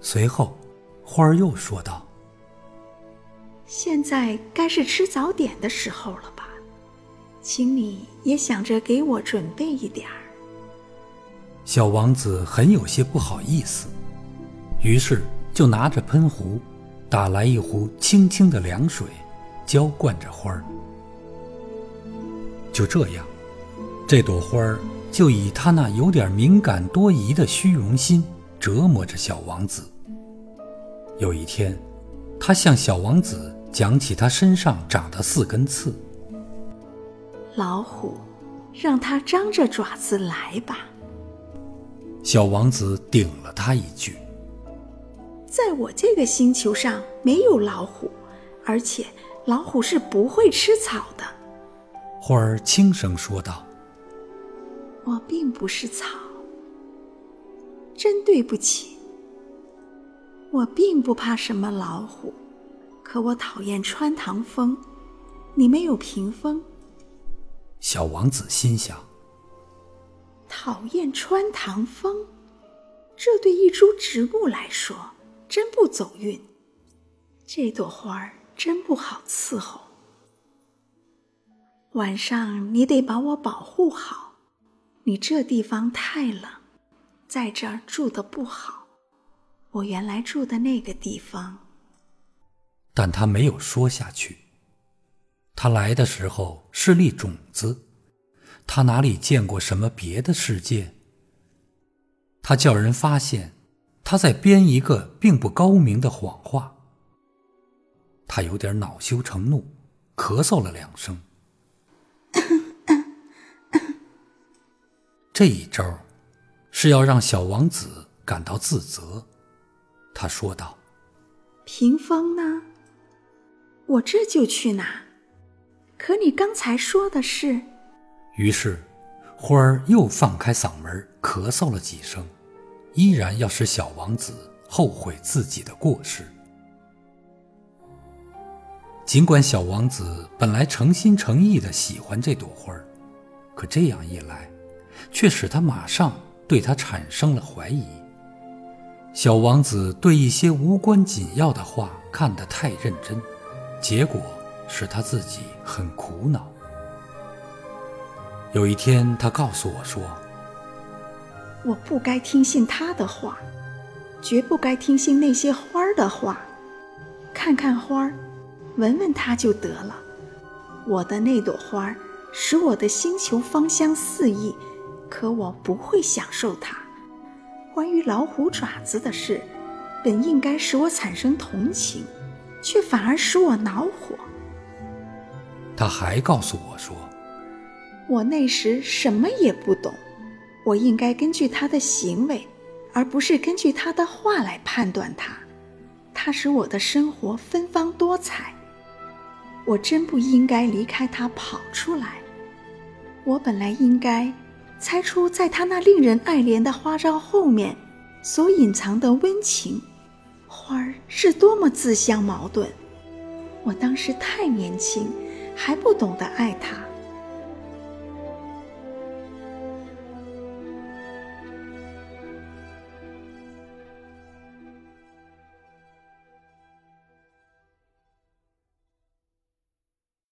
随后，花儿又说道：“现在该是吃早点的时候了吧？请你也想着给我准备一点儿。”小王子很有些不好意思，于是就拿着喷壶，打来一壶清清的凉水，浇灌着花儿。就这样，这朵花儿就以他那有点敏感多疑的虚荣心折磨着小王子。有一天，他向小王子讲起他身上长的四根刺。老虎，让它张着爪子来吧。小王子顶了他一句：“在我这个星球上没有老虎，而且老虎是不会吃草的。”花儿轻声说道：“我并不是草，真对不起。我并不怕什么老虎，可我讨厌穿堂风。你没有屏风。”小王子心想：“讨厌穿堂风，这对一株植物来说真不走运。这朵花儿真不好伺候。”晚上你得把我保护好，你这地方太冷，在这儿住的不好。我原来住的那个地方。但他没有说下去。他来的时候是粒种子，他哪里见过什么别的世界？他叫人发现，他在编一个并不高明的谎话。他有点恼羞成怒，咳嗽了两声。这一招，是要让小王子感到自责。他说道：“屏风呢？我这就去拿。可你刚才说的是……”于是，花儿又放开嗓门咳嗽了几声，依然要使小王子后悔自己的过失。尽管小王子本来诚心诚意的喜欢这朵花儿，可这样一来，却使他马上对他产生了怀疑。小王子对一些无关紧要的话看得太认真，结果使他自己很苦恼。有一天，他告诉我说：“我不该听信他的话，绝不该听信那些花儿的话。看看花儿，闻闻它就得了。我的那朵花儿使我的星球芳香四溢。”可我不会享受它。关于老虎爪子的事，本应该使我产生同情，却反而使我恼火。他还告诉我说：“我那时什么也不懂，我应该根据他的行为，而不是根据他的话来判断他。他使我的生活芬芳多彩，我真不应该离开他跑出来。我本来应该。”猜出在他那令人爱怜的花招后面所隐藏的温情，花儿是多么自相矛盾。我当时太年轻，还不懂得爱他，